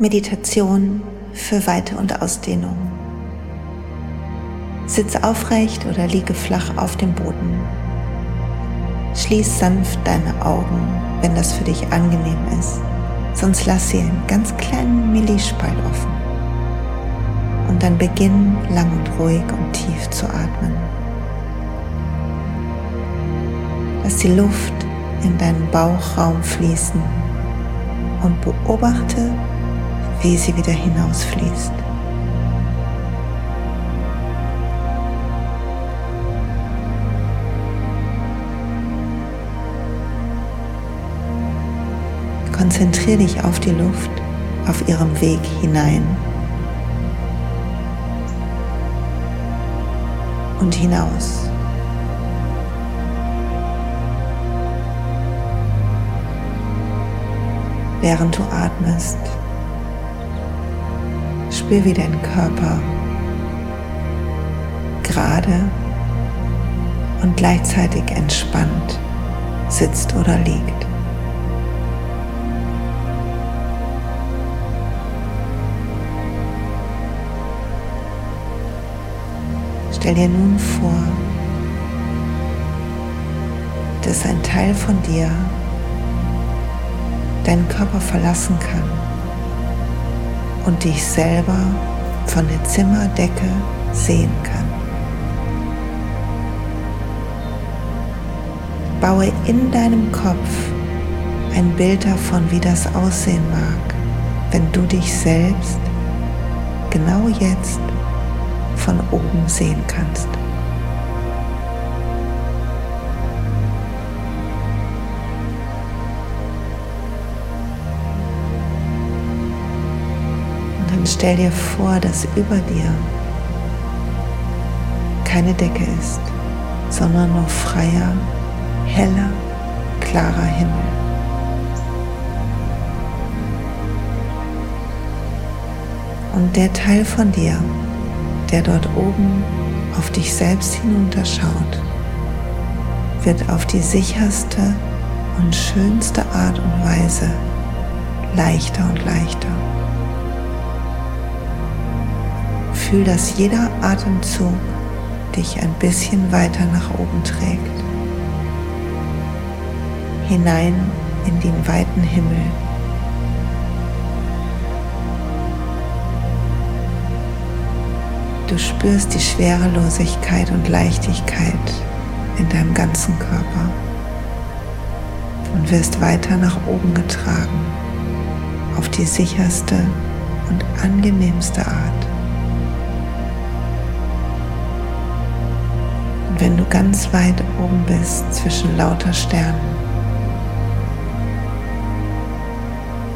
Meditation für Weite und Ausdehnung. Sitz aufrecht oder liege flach auf dem Boden. Schließ sanft deine Augen, wenn das für dich angenehm ist, sonst lass sie einen ganz kleinen Millispalt offen. Und dann beginn lang und ruhig und tief zu atmen. Lass die Luft in deinen Bauchraum fließen und beobachte, wie sie wieder hinausfließt. Konzentriere dich auf die Luft auf ihrem Weg hinein und hinaus. Während du atmest, spür wie dein Körper gerade und gleichzeitig entspannt sitzt oder liegt. Stell dir nun vor, dass ein Teil von dir deinen Körper verlassen kann und dich selber von der Zimmerdecke sehen kann. Baue in deinem Kopf ein Bild davon, wie das aussehen mag, wenn du dich selbst genau jetzt von oben sehen kannst. Stell dir vor, dass über dir keine Decke ist, sondern nur freier, heller, klarer Himmel. Und der Teil von dir, der dort oben auf dich selbst hinunterschaut, wird auf die sicherste und schönste Art und Weise leichter und leichter. Fühl, dass jeder Atemzug dich ein bisschen weiter nach oben trägt, hinein in den weiten Himmel Du spürst die Schwerelosigkeit und Leichtigkeit in deinem ganzen Körper und wirst weiter nach oben getragen auf die sicherste und angenehmste Art. Ganz weit oben bist zwischen lauter Sternen,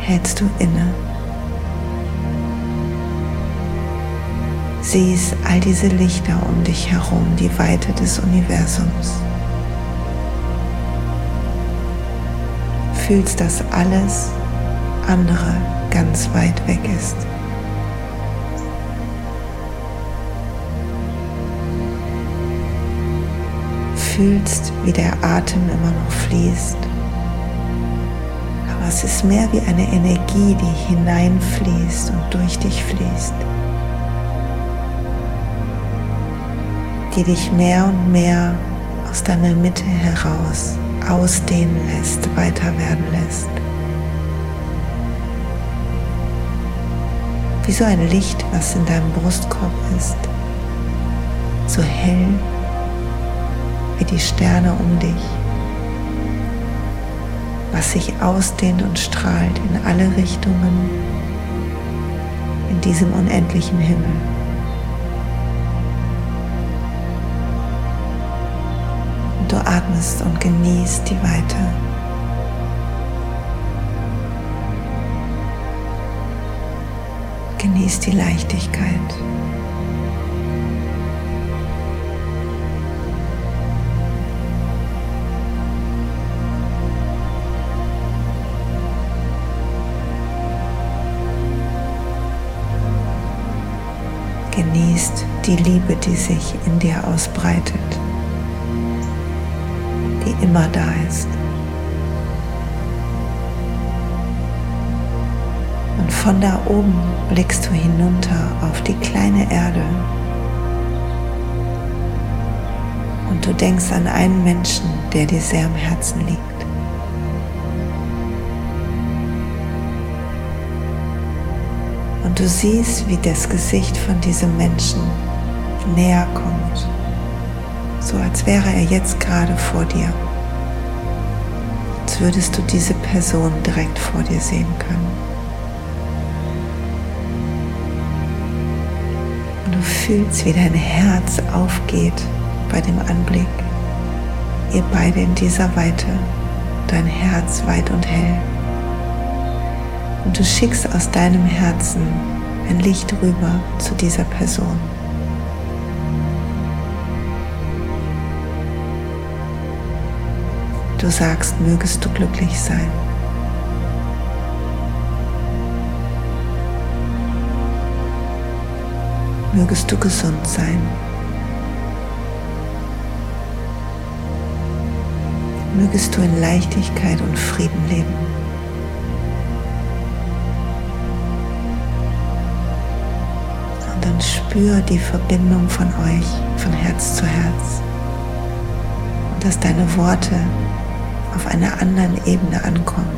hältst du inne Siehst all diese Lichter um dich herum, die Weite des Universums. Fühlst, dass alles andere ganz weit weg ist. Fühlst, wie der Atem immer noch fließt. Aber es ist mehr wie eine Energie, die hineinfließt und durch dich fließt. die dich mehr und mehr aus deiner Mitte heraus ausdehnen lässt, weiter werden lässt. Wie so ein Licht, was in deinem Brustkorb ist, so hell wie die Sterne um dich, was sich ausdehnt und strahlt in alle Richtungen in diesem unendlichen Himmel. du atmest und genießt die Weite. Genießt die Leichtigkeit. Genießt die Liebe, die sich in dir ausbreitet die immer da ist. Und von da oben blickst du hinunter auf die kleine Erde. Und du denkst an einen Menschen, der dir sehr am Herzen liegt. Du siehst, wie das Gesicht von diesem Menschen näher kommt, so als wäre er jetzt gerade vor dir. Als würdest du diese Person direkt vor dir sehen können. Und du fühlst, wie dein Herz aufgeht bei dem Anblick. Ihr beide in dieser Weite, dein Herz weit und hell. Und du schickst aus deinem Herzen ein Licht rüber zu dieser Person. Du sagst, mögest du glücklich sein. Mögest du gesund sein. Mögest du in Leichtigkeit und Frieden leben. Und spür die Verbindung von euch, von Herz zu Herz. Und dass deine Worte auf einer anderen Ebene ankommen.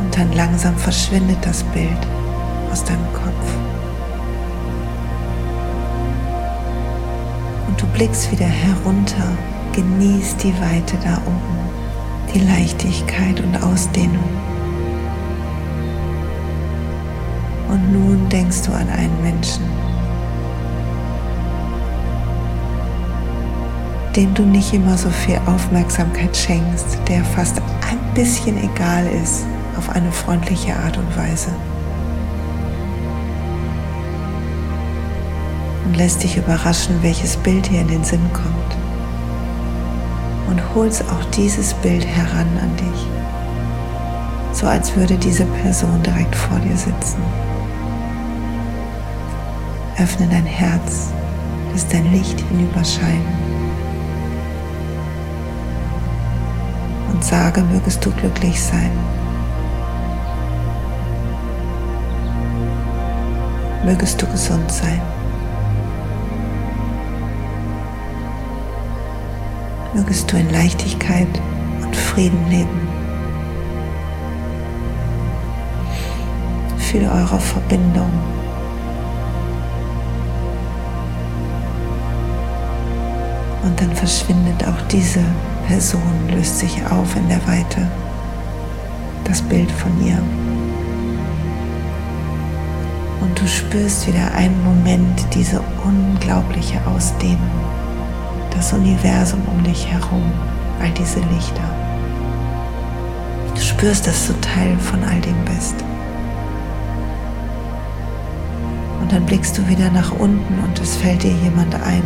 Und dann langsam verschwindet das Bild aus deinem Kopf. Und du blickst wieder herunter, genießt die Weite da oben, die Leichtigkeit und Ausdehnung. Und nun denkst du an einen Menschen, dem du nicht immer so viel Aufmerksamkeit schenkst, der fast ein bisschen egal ist auf eine freundliche Art und Weise. Und lässt dich überraschen, welches Bild dir in den Sinn kommt. Und holst auch dieses Bild heran an dich, so als würde diese Person direkt vor dir sitzen. Öffne dein Herz, lass dein Licht hinüberscheinen. und sage, mögest du glücklich sein. Mögest du gesund sein. Mögest du in Leichtigkeit und Frieden leben. Fühle eure Verbindung. Und dann verschwindet auch diese Person löst sich auf in der Weite, das Bild von ihr. Und du spürst wieder einen Moment diese unglaubliche Ausdehnung, das Universum um dich herum, all diese Lichter. Du spürst, dass du Teil von all dem bist. Und dann blickst du wieder nach unten und es fällt dir jemand ein,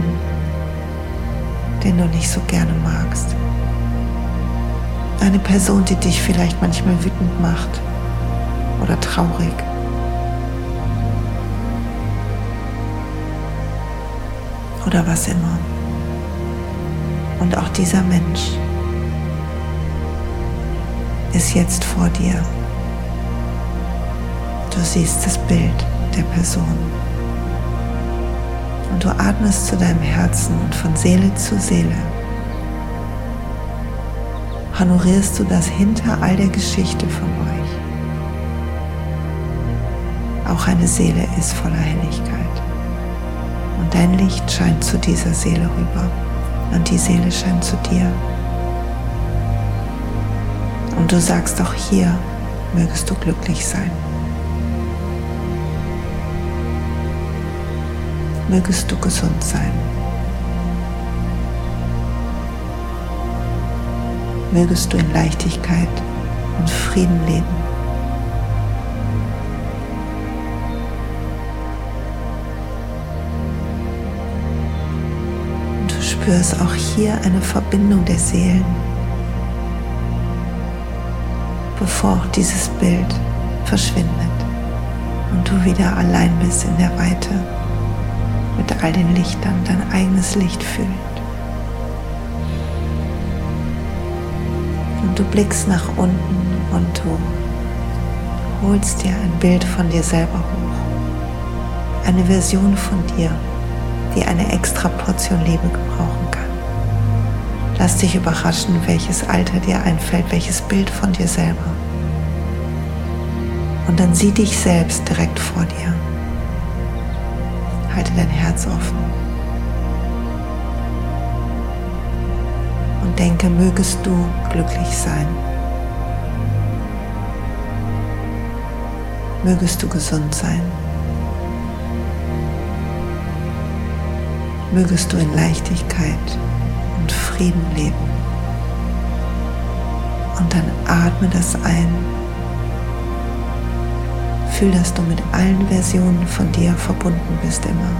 den du nicht so gerne magst. Eine Person, die dich vielleicht manchmal wütend macht oder traurig. Oder was immer. Und auch dieser Mensch ist jetzt vor dir. Du siehst das Bild der Person. Und du atmest zu deinem Herzen und von Seele zu Seele honorierst du das hinter all der Geschichte von euch. Auch eine Seele ist voller Helligkeit. Und dein Licht scheint zu dieser Seele rüber. Und die Seele scheint zu dir. Und du sagst auch hier, mögest du glücklich sein. Mögest du gesund sein. mögest du in Leichtigkeit und Frieden leben. Spürst auch hier eine Verbindung der Seelen, bevor auch dieses Bild verschwindet und du wieder allein bist in der Weite mit all den Lichtern, dein eigenes Licht fühlst. Und du blickst nach unten und du holst dir ein Bild von dir selber hoch. Eine Version von dir, die eine extra Portion Liebe gebrauchen kann. Lass dich überraschen, welches Alter dir einfällt, welches Bild von dir selber. Und dann sieh dich selbst direkt vor dir. Halte dein Herz offen. Und denke, mögest du glücklich sein. Mögest du gesund sein. Mögest du in Leichtigkeit und Frieden leben. Und dann atme das ein. Fühl, dass du mit allen Versionen von dir verbunden bist immer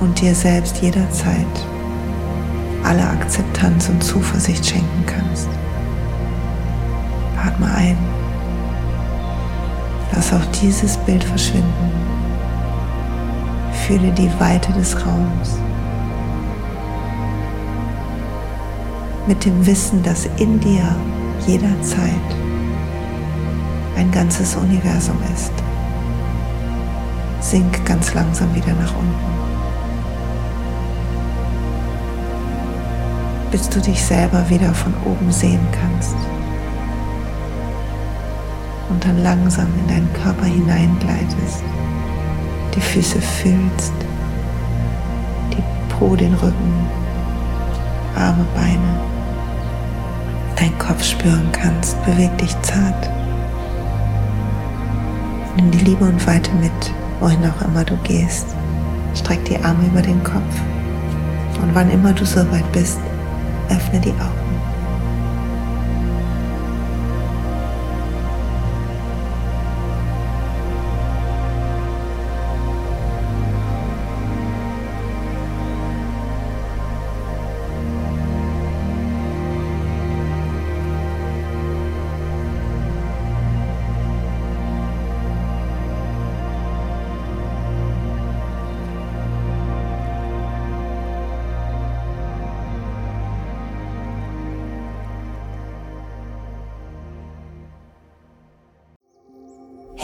und dir selbst jederzeit alle Akzeptanz und Zuversicht schenken kannst. Atme ein. Lass auch dieses Bild verschwinden. Fühle die Weite des Raums. Mit dem Wissen, dass in dir jederzeit ein ganzes Universum ist. Sink ganz langsam wieder nach unten. bis du dich selber wieder von oben sehen kannst. Und dann langsam in deinen Körper hineingleitest, die Füße fühlst, die Po, den Rücken, Arme, Beine, deinen Kopf spüren kannst. Beweg dich zart. Nimm die Liebe und Weite mit, wohin auch immer du gehst. Streck die Arme über den Kopf. Und wann immer du soweit bist, öffne die Augen.